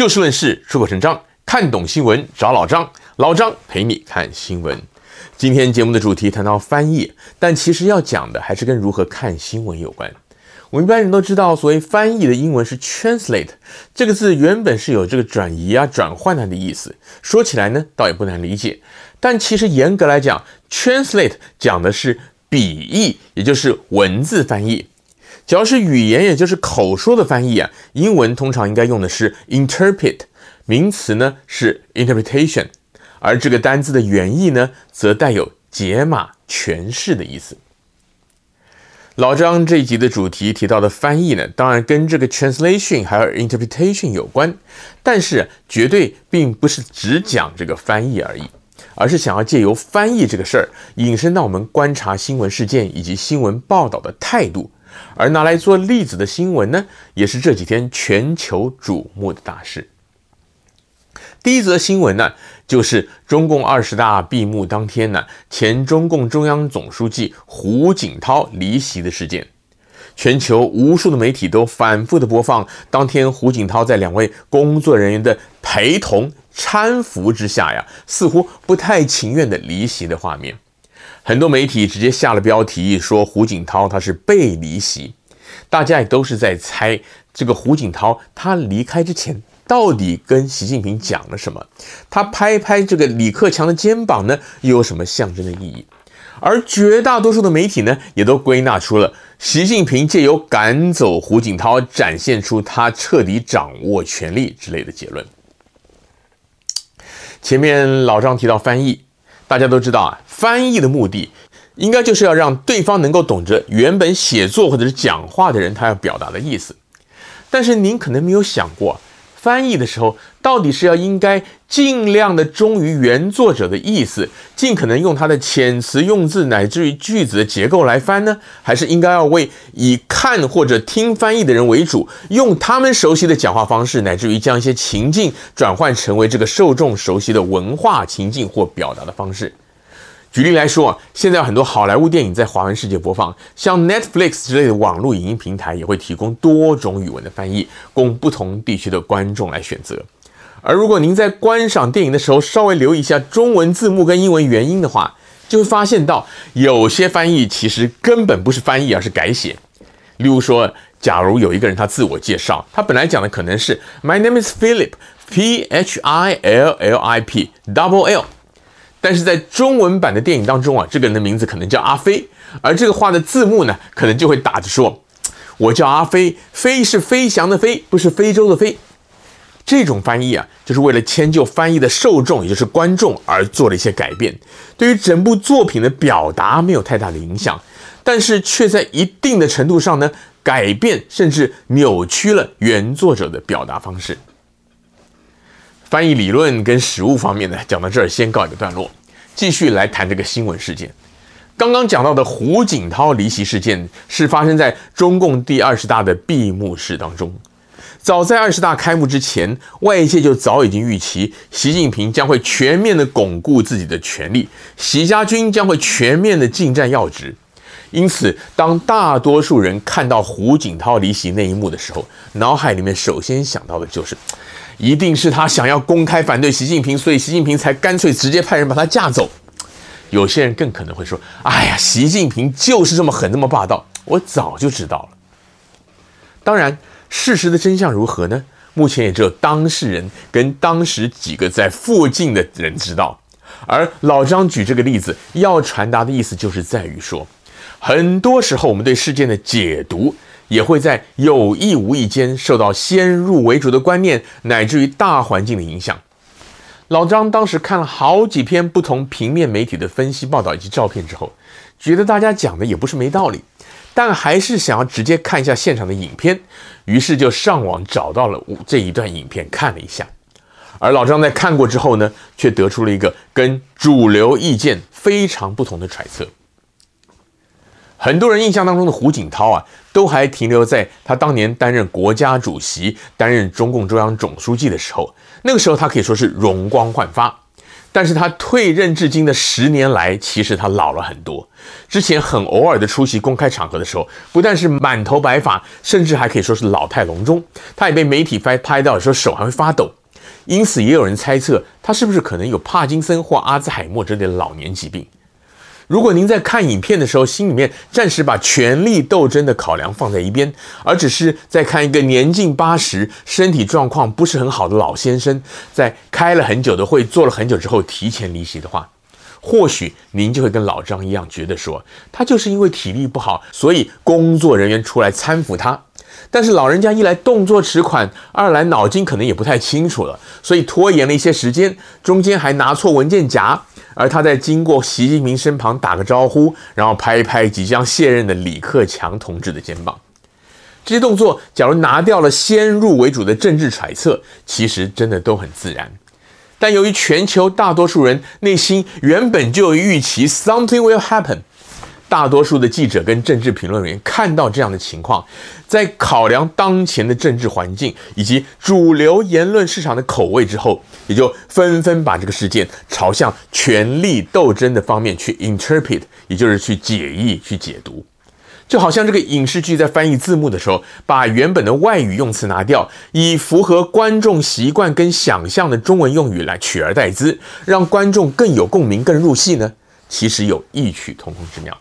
就事论事，出口成章，看懂新闻找老张，老张陪你看新闻。今天节目的主题谈到翻译，但其实要讲的还是跟如何看新闻有关。我们一般人都知道，所谓翻译的英文是 translate，这个字原本是有这个转移啊、转换的意思。说起来呢，倒也不难理解。但其实严格来讲，translate 讲的是笔译，也就是文字翻译。只要是语言，也就是口说的翻译啊，英文通常应该用的是 interpret，名词呢是 interpretation，而这个单字的原意呢，则带有解码、诠释的意思。老张这一集的主题提到的翻译呢，当然跟这个 translation 还有 interpretation 有关，但是绝对并不是只讲这个翻译而已，而是想要借由翻译这个事儿，引申到我们观察新闻事件以及新闻报道的态度。而拿来做例子的新闻呢，也是这几天全球瞩目的大事。第一则新闻呢，就是中共二十大闭幕当天呢，前中共中央总书记胡锦涛离席的事件。全球无数的媒体都反复的播放当天胡锦涛在两位工作人员的陪同搀扶之下呀，似乎不太情愿的离席的画面。很多媒体直接下了标题说胡锦涛他是被离席，大家也都是在猜这个胡锦涛他离开之前。到底跟习近平讲了什么？他拍拍这个李克强的肩膀呢，又有什么象征的意义？而绝大多数的媒体呢，也都归纳出了习近平借由赶走胡锦涛，展现出他彻底掌握权力之类的结论。前面老张提到翻译，大家都知道啊，翻译的目的应该就是要让对方能够懂得原本写作或者是讲话的人他要表达的意思。但是您可能没有想过。翻译的时候，到底是要应该尽量的忠于原作者的意思，尽可能用他的遣词用字乃至于句子的结构来翻呢？还是应该要为以看或者听翻译的人为主，用他们熟悉的讲话方式，乃至于将一些情境转换成为这个受众熟悉的文化情境或表达的方式？举例来说，现在有很多好莱坞电影在华文世界播放，像 Netflix 之类的网络影音平台也会提供多种语文的翻译，供不同地区的观众来选择。而如果您在观赏电影的时候稍微留意一下中文字幕跟英文原音的话，就会发现到有些翻译其实根本不是翻译，而是改写。例如说，假如有一个人他自我介绍，他本来讲的可能是 My name is Philip，P H I L L I P，double L。但是在中文版的电影当中啊，这个人的名字可能叫阿飞，而这个话的字幕呢，可能就会打着说：“我叫阿飞，飞是飞翔的飞，不是非洲的飞。”这种翻译啊，就是为了迁就翻译的受众，也就是观众而做了一些改变，对于整部作品的表达没有太大的影响，但是却在一定的程度上呢，改变甚至扭曲了原作者的表达方式。翻译理论跟实务方面呢，讲到这儿先告一个段落，继续来谈这个新闻事件。刚刚讲到的胡锦涛离席事件是发生在中共第二十大的闭幕式当中。早在二十大开幕之前，外界就早已经预期习近平将会全面的巩固自己的权力，习家军将会全面的进占要职。因此，当大多数人看到胡锦涛离席那一幕的时候，脑海里面首先想到的就是。一定是他想要公开反对习近平，所以习近平才干脆直接派人把他架走。有些人更可能会说：“哎呀，习近平就是这么狠，这么霸道，我早就知道了。”当然，事实的真相如何呢？目前也只有当事人跟当时几个在附近的人知道。而老张举这个例子，要传达的意思就是在于说，很多时候我们对事件的解读。也会在有意无意间受到先入为主的观念，乃至于大环境的影响。老张当时看了好几篇不同平面媒体的分析报道以及照片之后，觉得大家讲的也不是没道理，但还是想要直接看一下现场的影片，于是就上网找到了这一段影片看了一下。而老张在看过之后呢，却得出了一个跟主流意见非常不同的揣测。很多人印象当中的胡锦涛啊，都还停留在他当年担任国家主席、担任中共中央总书记的时候。那个时候他可以说是容光焕发，但是他退任至今的十年来，其实他老了很多。之前很偶尔的出席公开场合的时候，不但是满头白发，甚至还可以说是老态龙钟。他也被媒体拍拍到的时候手还会发抖，因此也有人猜测他是不是可能有帕金森或阿兹海默之类的老年疾病。如果您在看影片的时候，心里面暂时把权力斗争的考量放在一边，而只是在看一个年近八十、身体状况不是很好的老先生，在开了很久的会、做了很久之后提前离席的话，或许您就会跟老张一样觉得说，他就是因为体力不好，所以工作人员出来搀扶他。但是老人家一来动作迟缓，二来脑筋可能也不太清楚了，所以拖延了一些时间，中间还拿错文件夹。而他在经过习近平身旁打个招呼，然后拍一拍即将卸任的李克强同志的肩膀，这些动作，假如拿掉了先入为主的政治揣测，其实真的都很自然。但由于全球大多数人内心原本就预期，something will happen。大多数的记者跟政治评论员看到这样的情况，在考量当前的政治环境以及主流言论市场的口味之后，也就纷纷把这个事件朝向权力斗争的方面去 interpret，也就是去解译、去解读。就好像这个影视剧在翻译字幕的时候，把原本的外语用词拿掉，以符合观众习惯跟想象的中文用语来取而代之，让观众更有共鸣、更入戏呢，其实有异曲同工之妙。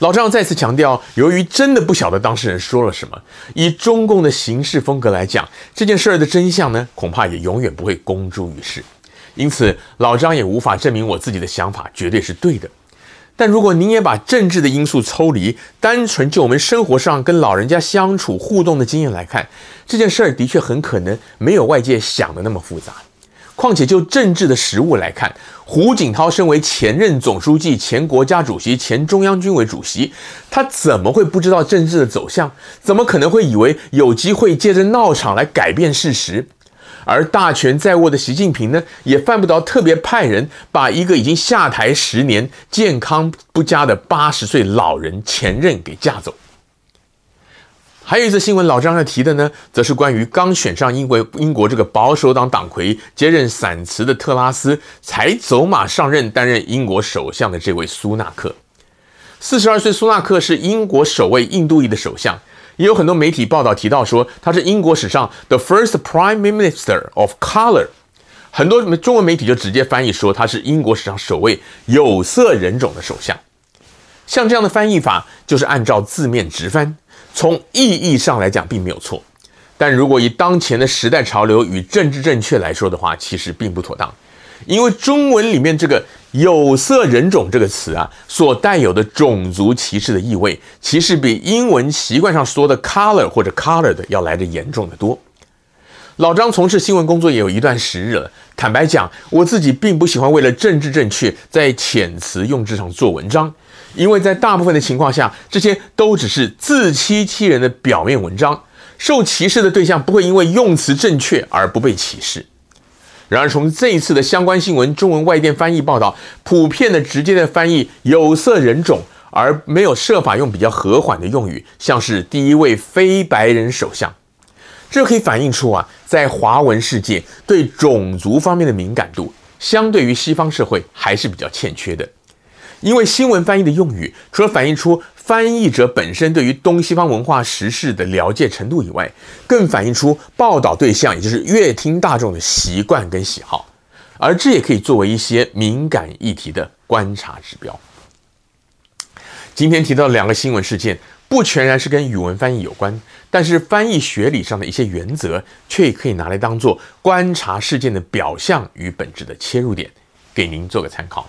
老张再次强调，由于真的不晓得当事人说了什么，以中共的行事风格来讲，这件事儿的真相呢，恐怕也永远不会公诸于世。因此，老张也无法证明我自己的想法绝对是对的。但如果您也把政治的因素抽离，单纯就我们生活上跟老人家相处互动的经验来看，这件事儿的确很可能没有外界想的那么复杂。况且就政治的实务来看，胡锦涛身为前任总书记、前国家主席、前中央军委主席，他怎么会不知道政治的走向？怎么可能会以为有机会借着闹场来改变事实？而大权在握的习近平呢，也犯不着特别派人把一个已经下台十年、健康不佳的八十岁老人前任给架走。还有一则新闻，老张要提的呢，则是关于刚选上英国英国这个保守党党魁接任散辞的特拉斯，才走马上任担任英国首相的这位苏纳克。四十二岁苏纳克是英国首位印度裔的首相，也有很多媒体报道提到说他是英国史上 the first prime minister of color，很多中文媒体就直接翻译说他是英国史上首位有色人种的首相。像这样的翻译法，就是按照字面直翻。从意义上来讲，并没有错，但如果以当前的时代潮流与政治正确来说的话，其实并不妥当，因为中文里面这个“有色人种”这个词啊，所带有的种族歧视的意味，其实比英文习惯上说的 “color” 或者 “colored” 要来得严重得多。老张从事新闻工作也有一段时日了，坦白讲，我自己并不喜欢为了政治正确在遣词用字上做文章。因为在大部分的情况下，这些都只是自欺欺人的表面文章，受歧视的对象不会因为用词正确而不被歧视。然而，从这一次的相关新闻中文外电翻译报道，普遍的直接的翻译“有色人种”，而没有设法用比较和缓的用语，像是第一位非白人首相，这可以反映出啊，在华文世界对种族方面的敏感度，相对于西方社会还是比较欠缺的。因为新闻翻译的用语，除了反映出翻译者本身对于东西方文化时事的了解程度以外，更反映出报道对象，也就是阅听大众的习惯跟喜好，而这也可以作为一些敏感议题的观察指标。今天提到两个新闻事件，不全然是跟语文翻译有关，但是翻译学理上的一些原则，却也可以拿来当做观察事件的表象与本质的切入点，给您做个参考。